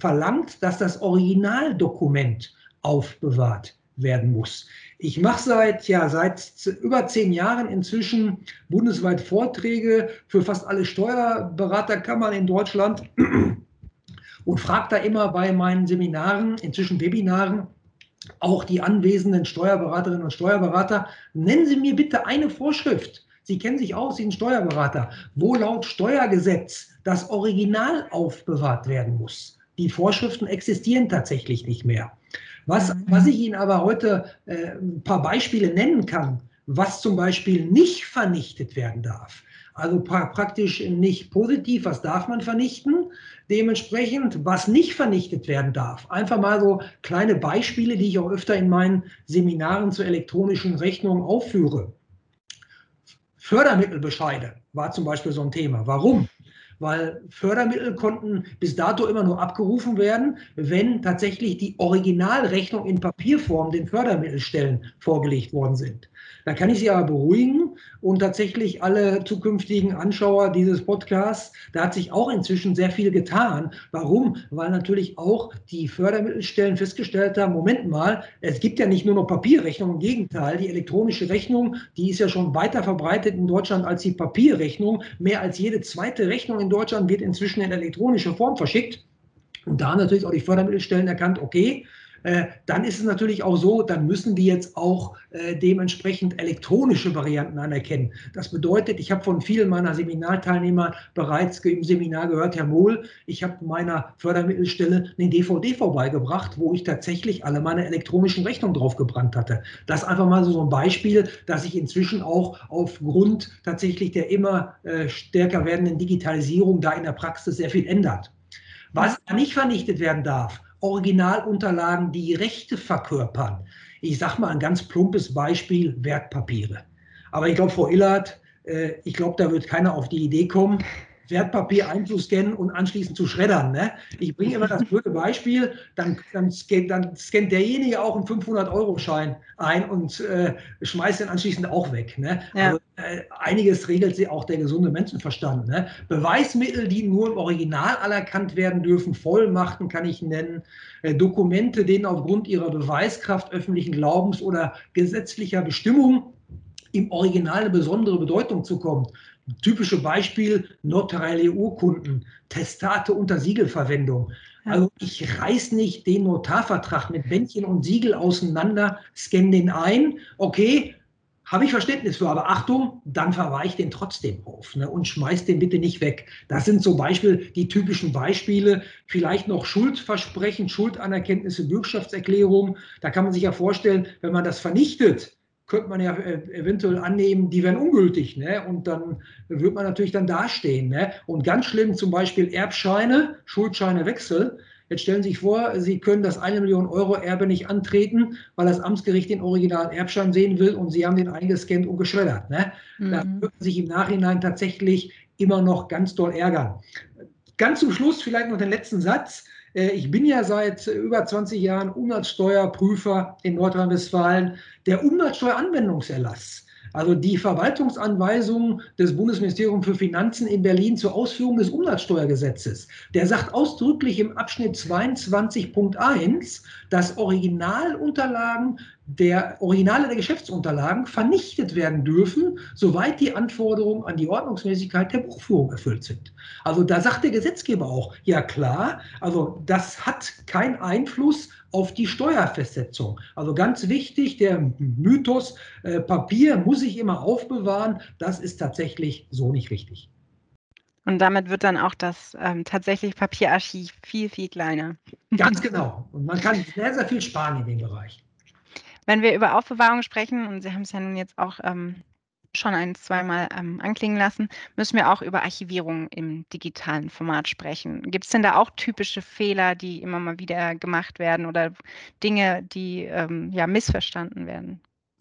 verlangt, dass das Originaldokument aufbewahrt werden muss. Ich mache seit, ja, seit über zehn Jahren inzwischen bundesweit Vorträge für fast alle Steuerberaterkammern in Deutschland <clears throat> und frage da immer bei meinen Seminaren, inzwischen Webinaren, auch die anwesenden Steuerberaterinnen und Steuerberater, nennen Sie mir bitte eine Vorschrift. Sie kennen sich aus, Sie sind Steuerberater, wo laut Steuergesetz das Original aufbewahrt werden muss. Die Vorschriften existieren tatsächlich nicht mehr. Was, mhm. was ich Ihnen aber heute äh, ein paar Beispiele nennen kann, was zum Beispiel nicht vernichtet werden darf. Also pra praktisch nicht positiv, was darf man vernichten? Dementsprechend, was nicht vernichtet werden darf. Einfach mal so kleine Beispiele, die ich auch öfter in meinen Seminaren zur elektronischen Rechnung aufführe. Fördermittelbescheide war zum Beispiel so ein Thema. Warum? Weil Fördermittel konnten bis dato immer nur abgerufen werden, wenn tatsächlich die Originalrechnung in Papierform den Fördermittelstellen vorgelegt worden sind. Da kann ich Sie aber beruhigen und tatsächlich alle zukünftigen Anschauer dieses Podcasts, da hat sich auch inzwischen sehr viel getan. Warum? Weil natürlich auch die Fördermittelstellen festgestellt haben, Moment mal, es gibt ja nicht nur noch Papierrechnung, im Gegenteil, die elektronische Rechnung, die ist ja schon weiter verbreitet in Deutschland als die Papierrechnung. Mehr als jede zweite Rechnung in Deutschland wird inzwischen in elektronischer Form verschickt. Und da natürlich auch die Fördermittelstellen erkannt, okay, äh, dann ist es natürlich auch so, dann müssen wir jetzt auch äh, dementsprechend elektronische Varianten anerkennen. Das bedeutet, ich habe von vielen meiner Seminarteilnehmer bereits im Seminar gehört, Herr Mohl, ich habe meiner Fördermittelstelle eine DVD vorbeigebracht, wo ich tatsächlich alle meine elektronischen Rechnungen drauf gebrannt hatte. Das ist einfach mal so ein Beispiel, dass sich inzwischen auch aufgrund tatsächlich der immer äh, stärker werdenden Digitalisierung da in der Praxis sehr viel ändert. Was nicht vernichtet werden darf, Originalunterlagen, die Rechte verkörpern. Ich sage mal ein ganz plumpes Beispiel, Wertpapiere. Aber ich glaube, Frau Illert, äh, ich glaube, da wird keiner auf die Idee kommen, Wertpapier einzuscannen und anschließend zu schreddern. Ne? Ich bringe immer das blöde Beispiel, dann, dann, scannt, dann scannt derjenige auch einen 500-Euro-Schein ein und äh, schmeißt den anschließend auch weg. Ne? Ja. Also, äh, einiges regelt sie auch der gesunde Menschenverstand. Ne? Beweismittel, die nur im Original anerkannt werden dürfen, Vollmachten kann ich nennen, äh, Dokumente, denen aufgrund ihrer Beweiskraft öffentlichen Glaubens oder gesetzlicher Bestimmung im Original eine besondere Bedeutung zukommt. Typische Beispiel notarielle Urkunden, Testate unter Siegelverwendung. Also ich reiß nicht den Notarvertrag mit Bändchen und Siegel auseinander, scanne den ein, okay, habe ich Verständnis für, aber Achtung, dann verweiche ich den trotzdem auf ne, und schmeiß den bitte nicht weg. Das sind zum Beispiel die typischen Beispiele. Vielleicht noch Schuldversprechen, Schuldanerkenntnisse, Bürgschaftserklärungen. Da kann man sich ja vorstellen, wenn man das vernichtet, könnte man ja äh, eventuell annehmen, die wären ungültig. Ne? Und dann wird man natürlich dann dastehen. Ne? Und ganz schlimm zum Beispiel Erbscheine, Schuldscheine Wechsel. Jetzt stellen Sie sich vor, Sie können das eine Million Euro Erbe nicht antreten, weil das Amtsgericht den originalen Erbschein sehen will und Sie haben den eingescannt und geschreddert. Ne? Mhm. Da würden Sie sich im Nachhinein tatsächlich immer noch ganz doll ärgern. Ganz zum Schluss vielleicht noch den letzten Satz. Äh, ich bin ja seit über 20 Jahren Umsatzsteuerprüfer in Nordrhein-Westfalen. Der Umsatzsteueranwendungserlass also die Verwaltungsanweisung des Bundesministeriums für Finanzen in Berlin zur Ausführung des Umsatzsteuergesetzes. Der sagt ausdrücklich im Abschnitt 22.1, dass Originalunterlagen der Originale der Geschäftsunterlagen vernichtet werden dürfen, soweit die Anforderungen an die Ordnungsmäßigkeit der Buchführung erfüllt sind. Also da sagt der Gesetzgeber auch, ja klar, also das hat keinen Einfluss auf die Steuerfestsetzung. Also ganz wichtig, der Mythos, äh, Papier muss ich immer aufbewahren, das ist tatsächlich so nicht richtig. Und damit wird dann auch das ähm, tatsächlich Papierarchiv viel, viel kleiner. Ganz <laughs> genau. Und man kann sehr, sehr viel sparen in dem Bereich. Wenn wir über Aufbewahrung sprechen, und Sie haben es ja nun jetzt auch ähm, schon ein, zweimal ähm, anklingen lassen, müssen wir auch über Archivierung im digitalen Format sprechen. Gibt es denn da auch typische Fehler, die immer mal wieder gemacht werden oder Dinge, die ähm, ja missverstanden werden?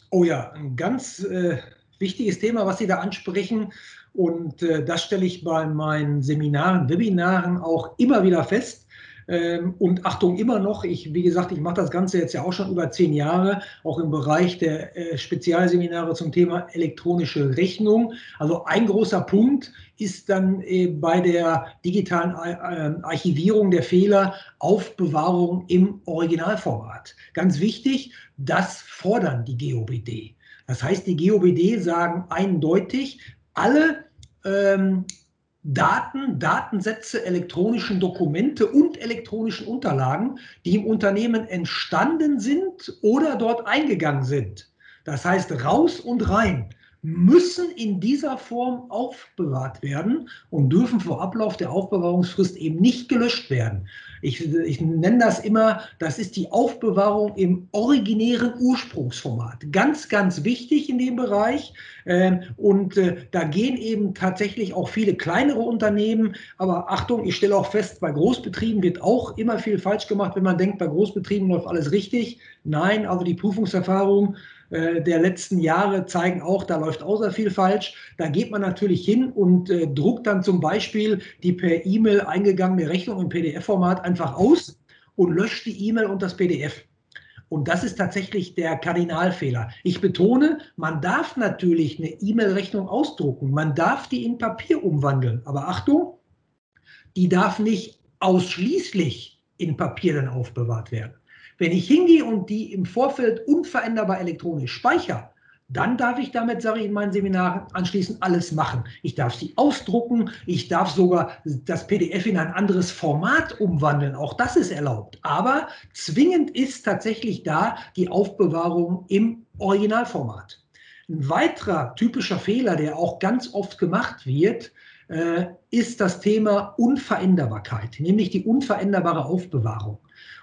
Oh ja, ein ganz äh, wichtiges Thema, was Sie da ansprechen. Und äh, das stelle ich bei meinen Seminaren, Webinaren auch immer wieder fest. Ähm, und Achtung, immer noch, ich, wie gesagt, ich mache das Ganze jetzt ja auch schon über zehn Jahre, auch im Bereich der äh, Spezialseminare zum Thema elektronische Rechnung. Also ein großer Punkt ist dann äh, bei der digitalen äh, Archivierung der Fehler Aufbewahrung im Originalformat. Ganz wichtig, das fordern die GOBD. Das heißt, die GOBD sagen eindeutig, alle ähm, Daten, Datensätze, elektronischen Dokumente und elektronischen Unterlagen, die im Unternehmen entstanden sind oder dort eingegangen sind. Das heißt, raus und rein müssen in dieser Form aufbewahrt werden und dürfen vor Ablauf der Aufbewahrungsfrist eben nicht gelöscht werden. Ich, ich nenne das immer, das ist die Aufbewahrung im originären Ursprungsformat. Ganz, ganz wichtig in dem Bereich. Ähm, und äh, da gehen eben tatsächlich auch viele kleinere Unternehmen. Aber Achtung, ich stelle auch fest, bei Großbetrieben wird auch immer viel falsch gemacht, wenn man denkt, bei Großbetrieben läuft alles richtig. Nein, also die Prüfungserfahrung äh, der letzten Jahre zeigen auch, da läuft außer viel falsch. Da geht man natürlich hin und äh, druckt dann zum Beispiel die per E-Mail eingegangene Rechnung im PDF-Format einfach aus und löscht die E-Mail und das PDF. Und das ist tatsächlich der Kardinalfehler. Ich betone, man darf natürlich eine E-Mail-Rechnung ausdrucken, man darf die in Papier umwandeln. Aber Achtung, die darf nicht ausschließlich in Papier dann aufbewahrt werden. Wenn ich hingehe und die im Vorfeld unveränderbar elektronisch speichere, dann darf ich damit, sage ich in meinen Seminaren, anschließend alles machen. Ich darf sie ausdrucken, ich darf sogar das PDF in ein anderes Format umwandeln. Auch das ist erlaubt. Aber zwingend ist tatsächlich da die Aufbewahrung im Originalformat. Ein weiterer typischer Fehler, der auch ganz oft gemacht wird, äh, ist das Thema Unveränderbarkeit, nämlich die unveränderbare Aufbewahrung.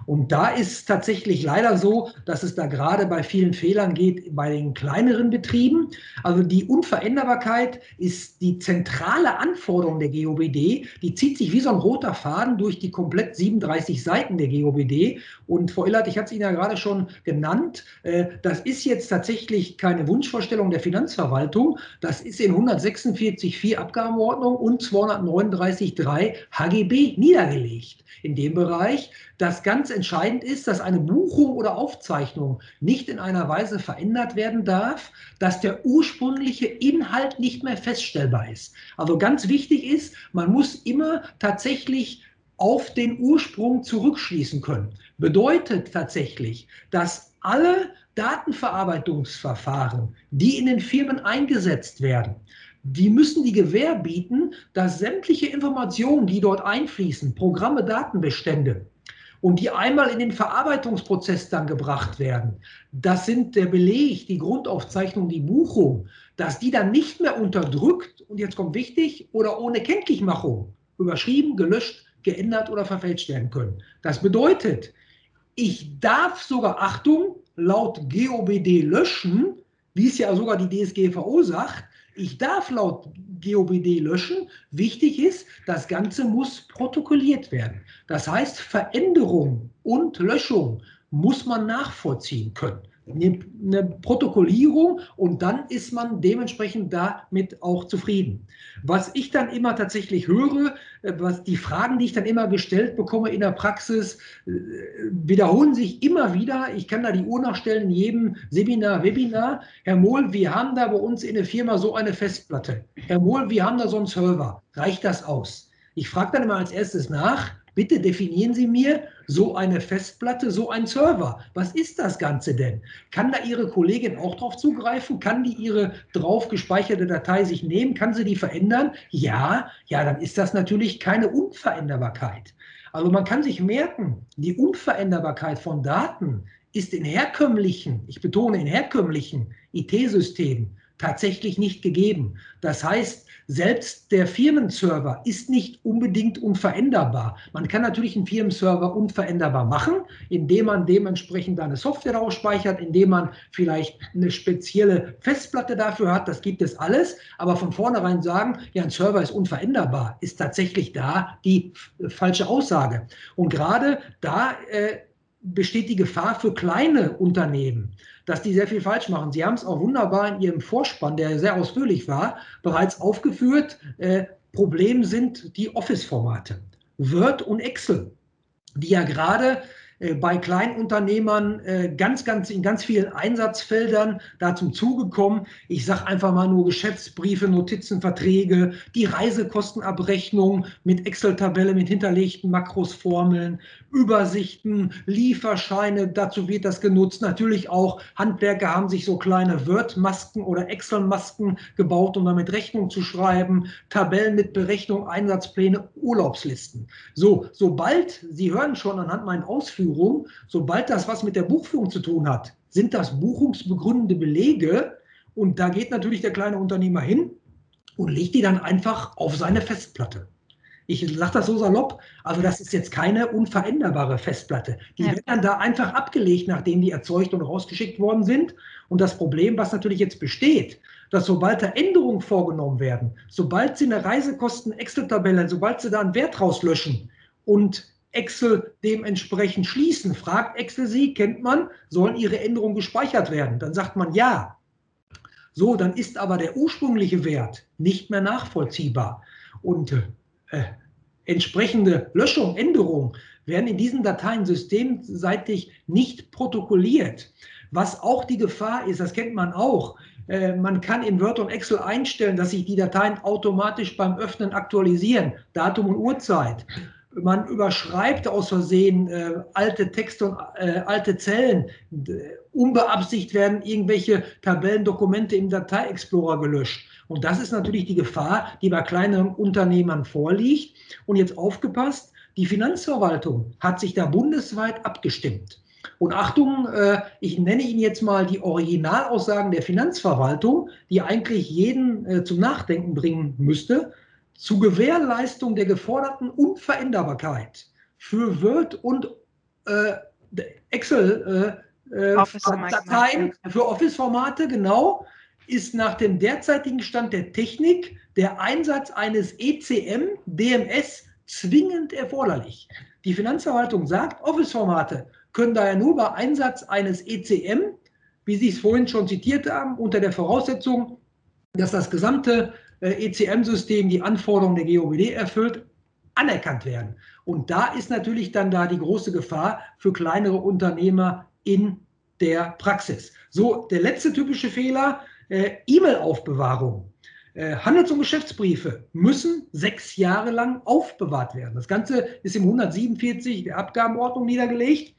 Und da ist tatsächlich leider so, dass es da gerade bei vielen Fehlern geht bei den kleineren Betrieben. Also die Unveränderbarkeit ist die zentrale Anforderung der GOBD. Die zieht sich wie so ein roter Faden durch die komplett 37 Seiten der GOBD. Und Frau Illert, ich hatte es Ihnen ja gerade schon genannt, äh, das ist jetzt tatsächlich keine Wunschvorstellung der Finanzverwaltung. Das ist in 146.4 Abgabenordnung und 239.3 HGB niedergelegt in dem Bereich, dass ganz entscheidend ist, dass eine Buchung oder Aufzeichnung nicht in einer Weise verändert werden darf, dass der ursprüngliche Inhalt nicht mehr feststellbar ist. Also ganz wichtig ist, man muss immer tatsächlich auf den Ursprung zurückschließen können. Bedeutet tatsächlich, dass alle Datenverarbeitungsverfahren, die in den Firmen eingesetzt werden, die müssen die Gewähr bieten, dass sämtliche Informationen, die dort einfließen, Programme, Datenbestände, und die einmal in den Verarbeitungsprozess dann gebracht werden, das sind der Beleg, die Grundaufzeichnung, die Buchung, dass die dann nicht mehr unterdrückt, und jetzt kommt wichtig, oder ohne Kenntlichmachung überschrieben, gelöscht, geändert oder verfälscht werden können. Das bedeutet, ich darf sogar, Achtung, laut GOBD löschen, wie es ja sogar die DSGVO sagt, ich darf laut GOBD löschen. Wichtig ist, das Ganze muss protokolliert werden. Das heißt, Veränderung und Löschung muss man nachvollziehen können eine Protokollierung und dann ist man dementsprechend damit auch zufrieden. Was ich dann immer tatsächlich höre, äh, was die Fragen, die ich dann immer gestellt bekomme in der Praxis, äh, wiederholen sich immer wieder. Ich kann da die Uhr nachstellen in jedem Seminar, Webinar. Herr Mohl, wir haben da bei uns in der Firma so eine Festplatte. Herr Mohl, wir haben da so einen Server. Reicht das aus? Ich frage dann immer als erstes nach, Bitte definieren Sie mir so eine Festplatte, so ein Server. Was ist das Ganze denn? Kann da Ihre Kollegin auch drauf zugreifen? Kann die Ihre drauf gespeicherte Datei sich nehmen? Kann sie die verändern? Ja, ja, dann ist das natürlich keine Unveränderbarkeit. Also man kann sich merken, die Unveränderbarkeit von Daten ist in herkömmlichen, ich betone in herkömmlichen IT-Systemen tatsächlich nicht gegeben. Das heißt, selbst der Firmenserver ist nicht unbedingt unveränderbar. Man kann natürlich einen Firmenserver unveränderbar machen, indem man dementsprechend eine Software ausspeichert, indem man vielleicht eine spezielle Festplatte dafür hat. Das gibt es alles. Aber von vornherein sagen, ja, ein Server ist unveränderbar, ist tatsächlich da die falsche Aussage. Und gerade da äh, besteht die Gefahr für kleine Unternehmen, dass die sehr viel falsch machen. Sie haben es auch wunderbar in Ihrem Vorspann, der sehr ausführlich war, bereits aufgeführt. Äh, Problem sind die Office-Formate, Word und Excel, die ja gerade bei Kleinunternehmern äh, ganz, ganz in ganz vielen Einsatzfeldern da zum Zuge kommen. Ich sage einfach mal nur Geschäftsbriefe, Notizen, Verträge, die Reisekostenabrechnung mit Excel-Tabelle, mit hinterlegten Makros, Formeln, Übersichten, Lieferscheine, dazu wird das genutzt. Natürlich auch Handwerker haben sich so kleine Word-Masken oder Excel-Masken gebaut, um damit Rechnung zu schreiben, Tabellen mit Berechnung, Einsatzpläne, Urlaubslisten. So, sobald, Sie hören schon anhand meinen Ausführungen, sobald das was mit der Buchführung zu tun hat, sind das buchungsbegründende Belege und da geht natürlich der kleine Unternehmer hin und legt die dann einfach auf seine Festplatte. Ich sage das so salopp, also das ist jetzt keine unveränderbare Festplatte. Die ja. wird dann da einfach abgelegt, nachdem die erzeugt und rausgeschickt worden sind. Und das Problem, was natürlich jetzt besteht, dass sobald da Änderungen vorgenommen werden, sobald Sie eine Reisekosten-Excel-Tabelle, sobald Sie da einen Wert rauslöschen und Excel dementsprechend schließen, fragt Excel Sie, kennt man, sollen Ihre Änderungen gespeichert werden? Dann sagt man ja. So, dann ist aber der ursprüngliche Wert nicht mehr nachvollziehbar. Und äh, entsprechende Löschung, Änderung werden in diesen Dateien systemseitig nicht protokolliert. Was auch die Gefahr ist, das kennt man auch, äh, man kann in Word und Excel einstellen, dass sich die Dateien automatisch beim Öffnen aktualisieren, Datum und Uhrzeit. Man überschreibt aus Versehen äh, alte Texte und äh, alte Zellen. Unbeabsichtigt werden irgendwelche Tabellendokumente im Datei-Explorer gelöscht. Und das ist natürlich die Gefahr, die bei kleinen Unternehmern vorliegt. Und jetzt aufgepasst, die Finanzverwaltung hat sich da bundesweit abgestimmt. Und Achtung, äh, ich nenne Ihnen jetzt mal die Originalaussagen der Finanzverwaltung, die eigentlich jeden äh, zum Nachdenken bringen müsste. Zu Gewährleistung der geforderten Unveränderbarkeit für Word und äh, Excel Dateien für Office-Formate, genau, ist nach dem derzeitigen Stand der Technik der Einsatz eines ECM, DMS zwingend erforderlich. Die Finanzverwaltung sagt, Office-Formate können daher nur bei Einsatz eines ECM, wie Sie es vorhin schon zitiert haben, unter der Voraussetzung, dass das gesamte äh, ECM-System die Anforderungen der GOBD erfüllt, anerkannt werden. Und da ist natürlich dann da die große Gefahr für kleinere Unternehmer in der Praxis. So, der letzte typische Fehler, äh, E-Mail-Aufbewahrung. Äh, Handels- und Geschäftsbriefe müssen sechs Jahre lang aufbewahrt werden. Das Ganze ist im 147 der Abgabenordnung niedergelegt.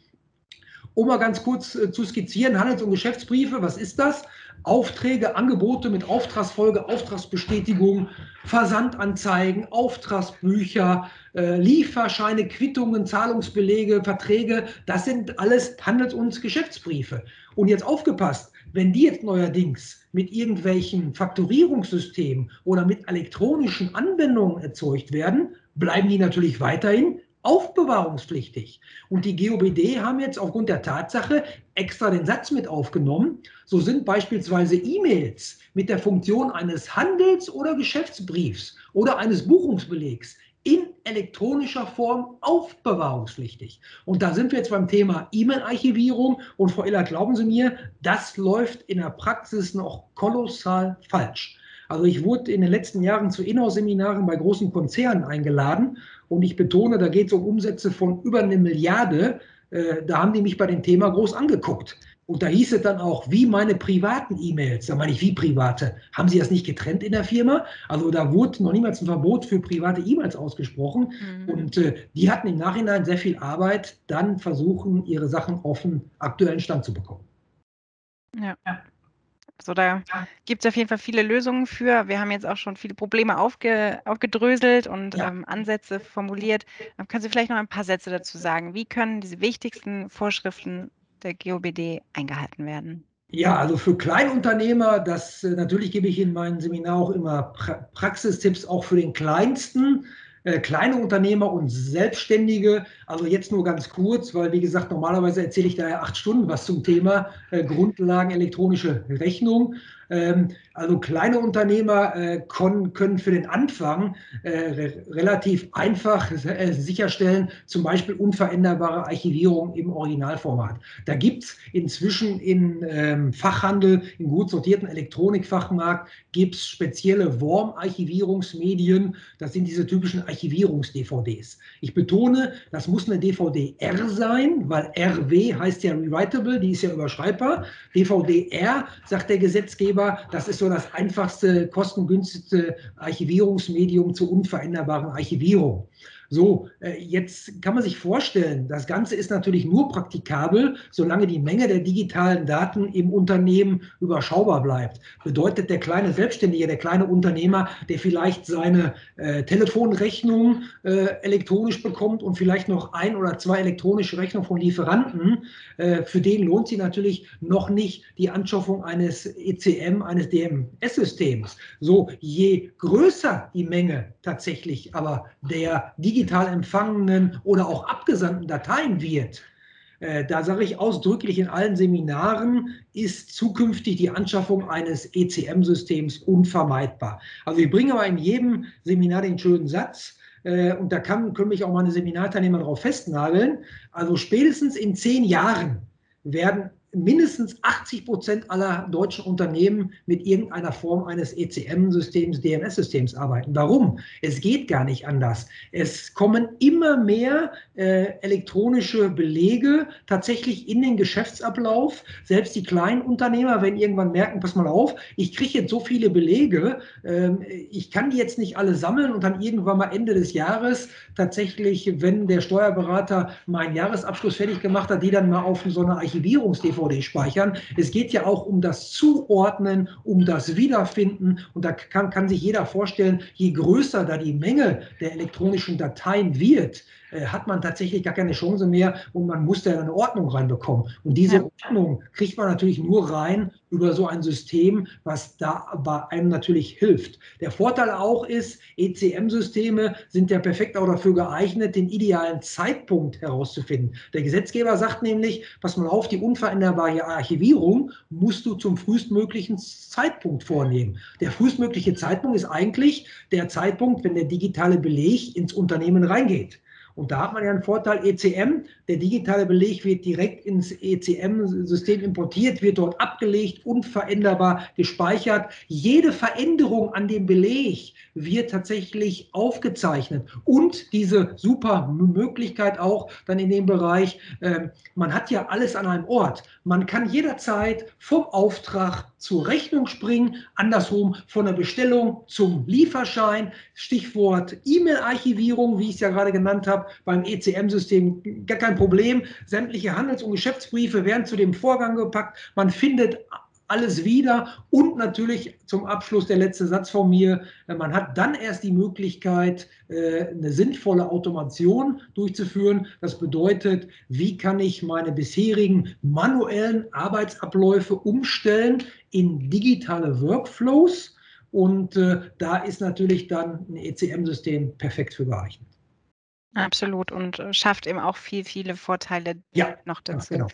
Um mal ganz kurz äh, zu skizzieren, Handels- und Geschäftsbriefe, was ist das? Aufträge, Angebote mit Auftragsfolge, Auftragsbestätigung, Versandanzeigen, Auftragsbücher, äh, Lieferscheine, Quittungen, Zahlungsbelege, Verträge, das sind alles Handels- und Geschäftsbriefe. Und jetzt aufgepasst, wenn die jetzt neuerdings mit irgendwelchen Faktorierungssystemen oder mit elektronischen Anwendungen erzeugt werden, bleiben die natürlich weiterhin aufbewahrungspflichtig. Und die GOBD haben jetzt aufgrund der Tatsache extra den Satz mit aufgenommen. So sind beispielsweise E-Mails mit der Funktion eines Handels- oder Geschäftsbriefs oder eines Buchungsbelegs in elektronischer Form aufbewahrungspflichtig. Und da sind wir jetzt beim Thema E-Mail-Archivierung. Und Frau Iller, glauben Sie mir, das läuft in der Praxis noch kolossal falsch. Also ich wurde in den letzten Jahren zu Inhouse-Seminaren bei großen Konzernen eingeladen und ich betone, da geht es um Umsätze von über eine Milliarde. Äh, da haben die mich bei dem Thema groß angeguckt. Und da hieß es dann auch, wie meine privaten E-Mails. Da meine ich, wie private? Haben Sie das nicht getrennt in der Firma? Also da wurde noch niemals ein Verbot für private E-Mails ausgesprochen. Mhm. Und äh, die hatten im Nachhinein sehr viel Arbeit, dann versuchen, ihre Sachen offen aktuellen Stand zu bekommen. Ja. So, da gibt es auf jeden Fall viele Lösungen für. Wir haben jetzt auch schon viele Probleme aufge, aufgedröselt und ja. ähm, Ansätze formuliert. Ähm, können Sie vielleicht noch ein paar Sätze dazu sagen? Wie können diese wichtigsten Vorschriften der GOBD eingehalten werden? Ja, also für Kleinunternehmer, das äh, natürlich gebe ich in meinem Seminar auch immer pra Praxistipps auch für den kleinsten. Äh, kleine Unternehmer und Selbstständige. Also jetzt nur ganz kurz, weil wie gesagt, normalerweise erzähle ich da ja acht Stunden was zum Thema äh, Grundlagen elektronische Rechnung. Ähm, also kleine Unternehmer äh, können für den Anfang äh, relativ einfach äh, sicherstellen, zum Beispiel unveränderbare Archivierung im Originalformat. Da gibt es inzwischen im ähm, Fachhandel, im gut sortierten Elektronikfachmarkt, gibt es spezielle Worm-Archivierungsmedien. Das sind diese typischen Archivierungs-DVDs. Ich betone, das muss eine DVD-R sein, weil RW heißt ja Rewritable, die ist ja überschreibbar. DVD-R, sagt der Gesetzgeber, das ist so das einfachste, kostengünstigste Archivierungsmedium zur unveränderbaren Archivierung. So, äh, jetzt kann man sich vorstellen, das Ganze ist natürlich nur praktikabel, solange die Menge der digitalen Daten im Unternehmen überschaubar bleibt. Bedeutet der kleine Selbstständige, der kleine Unternehmer, der vielleicht seine äh, Telefonrechnung äh, elektronisch bekommt und vielleicht noch ein oder zwei elektronische Rechnungen von Lieferanten, äh, für den lohnt sich natürlich noch nicht die Anschaffung eines ECM, eines DMS-Systems. So, je größer die Menge tatsächlich aber der digitalen digital empfangenen oder auch abgesandten Dateien wird, äh, da sage ich ausdrücklich in allen Seminaren, ist zukünftig die Anschaffung eines ECM-Systems unvermeidbar. Also ich bringe aber in jedem Seminar den schönen Satz, äh, und da kann, können mich auch meine Seminarteilnehmer darauf festnageln, also spätestens in zehn Jahren werden mindestens 80 Prozent aller deutschen Unternehmen mit irgendeiner Form eines ECM-Systems, DMS-Systems arbeiten. Warum? Es geht gar nicht anders. Es kommen immer mehr äh, elektronische Belege tatsächlich in den Geschäftsablauf. Selbst die kleinen Unternehmer, wenn irgendwann merken, pass mal auf, ich kriege jetzt so viele Belege, äh, ich kann die jetzt nicht alle sammeln und dann irgendwann mal Ende des Jahres tatsächlich, wenn der Steuerberater meinen Jahresabschluss fertig gemacht hat, die dann mal auf so eine Archivierungs-DVD DVD speichern. Es geht ja auch um das Zuordnen, um das Wiederfinden. Und da kann, kann sich jeder vorstellen, je größer da die Menge der elektronischen Dateien wird, äh, hat man tatsächlich gar keine Chance mehr und man muss da eine Ordnung reinbekommen. Und diese ja. Ordnung kriegt man natürlich nur rein über so ein System, was da bei einem natürlich hilft. Der Vorteil auch ist, ECM-Systeme sind ja perfekt auch dafür geeignet, den idealen Zeitpunkt herauszufinden. Der Gesetzgeber sagt nämlich, pass mal auf, die unveränderbare Archivierung musst du zum frühestmöglichen Zeitpunkt vornehmen. Der frühestmögliche Zeitpunkt ist eigentlich der Zeitpunkt, wenn der digitale Beleg ins Unternehmen reingeht. Und da hat man ja einen Vorteil ECM. Der digitale Beleg wird direkt ins ECM-System importiert, wird dort abgelegt, unveränderbar gespeichert. Jede Veränderung an dem Beleg wird tatsächlich aufgezeichnet. Und diese super Möglichkeit auch dann in dem Bereich, äh, man hat ja alles an einem Ort. Man kann jederzeit vom Auftrag zur Rechnung springen, andersrum von der Bestellung zum Lieferschein. Stichwort E-Mail-Archivierung, wie ich es ja gerade genannt habe, beim ECM-System gar kein Problem. Sämtliche Handels- und Geschäftsbriefe werden zu dem Vorgang gepackt. Man findet alles wieder und natürlich zum Abschluss der letzte Satz von mir, äh, man hat dann erst die Möglichkeit, äh, eine sinnvolle Automation durchzuführen. Das bedeutet, wie kann ich meine bisherigen manuellen Arbeitsabläufe umstellen in digitale Workflows und äh, da ist natürlich dann ein ECM-System perfekt für geeignet. Absolut und äh, schafft eben auch viel, viele Vorteile Ja, noch dazu. genau.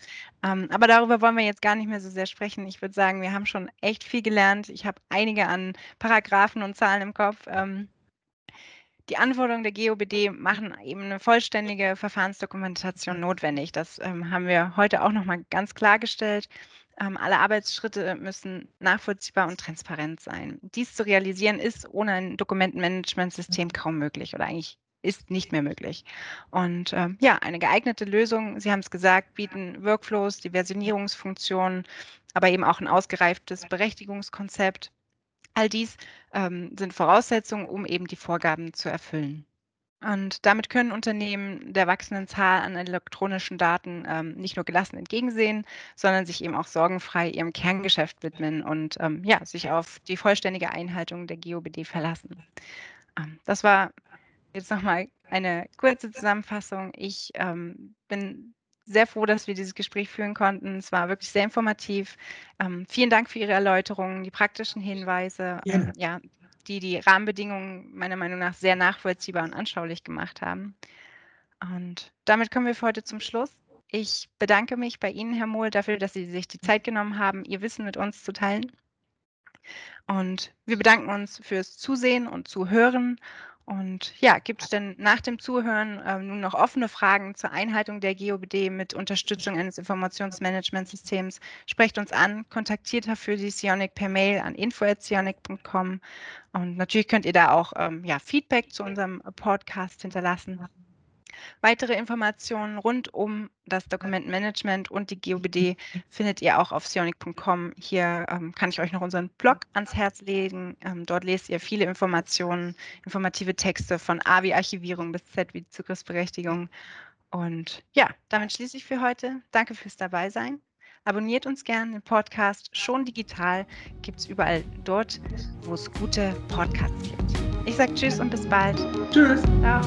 Ähm, aber darüber wollen wir jetzt gar nicht mehr so sehr sprechen. Ich würde sagen, wir haben schon echt viel gelernt. Ich habe einige an Paragraphen und Zahlen im Kopf. Ähm, die Anforderungen der GOBD machen eben eine vollständige Verfahrensdokumentation notwendig. Das ähm, haben wir heute auch noch mal ganz klargestellt. Ähm, alle Arbeitsschritte müssen nachvollziehbar und transparent sein. Dies zu realisieren ist ohne ein Dokumentenmanagementsystem kaum möglich oder eigentlich ist nicht mehr möglich. Und ähm, ja, eine geeignete Lösung, Sie haben es gesagt, bieten Workflows, die Versionierungsfunktionen, aber eben auch ein ausgereiftes Berechtigungskonzept. All dies ähm, sind Voraussetzungen, um eben die Vorgaben zu erfüllen. Und damit können Unternehmen der wachsenden Zahl an elektronischen Daten ähm, nicht nur gelassen entgegensehen, sondern sich eben auch sorgenfrei ihrem Kerngeschäft widmen und ähm, ja, sich auf die vollständige Einhaltung der GOBD verlassen. Ähm, das war jetzt nochmal eine kurze Zusammenfassung. Ich ähm, bin sehr froh, dass wir dieses Gespräch führen konnten. Es war wirklich sehr informativ. Ähm, vielen Dank für Ihre Erläuterungen, die praktischen Hinweise. Ähm, ja, die die Rahmenbedingungen meiner Meinung nach sehr nachvollziehbar und anschaulich gemacht haben. Und damit kommen wir für heute zum Schluss. Ich bedanke mich bei Ihnen, Herr Mohl, dafür, dass Sie sich die Zeit genommen haben, Ihr Wissen mit uns zu teilen. Und wir bedanken uns fürs Zusehen und Zuhören und ja, gibt es denn nach dem Zuhören äh, nun noch offene Fragen zur Einhaltung der GOBD mit Unterstützung eines Informationsmanagementsystems? Sprecht uns an, kontaktiert dafür die Sionic per Mail an info.sionic.com und natürlich könnt ihr da auch ähm, ja, Feedback zu unserem Podcast hinterlassen. Weitere Informationen rund um das Dokumentenmanagement und die GOBD <laughs> findet ihr auch auf sionic.com. Hier ähm, kann ich euch noch unseren Blog ans Herz legen. Ähm, dort lest ihr viele Informationen, informative Texte von A wie Archivierung bis Z wie Zugriffsberechtigung. Und ja, damit schließe ich für heute. Danke fürs Dabeisein. Abonniert uns gerne den Podcast schon digital. Gibt es überall dort, wo es gute Podcasts gibt. Ich sage Tschüss und bis bald. Tschüss. Ciao.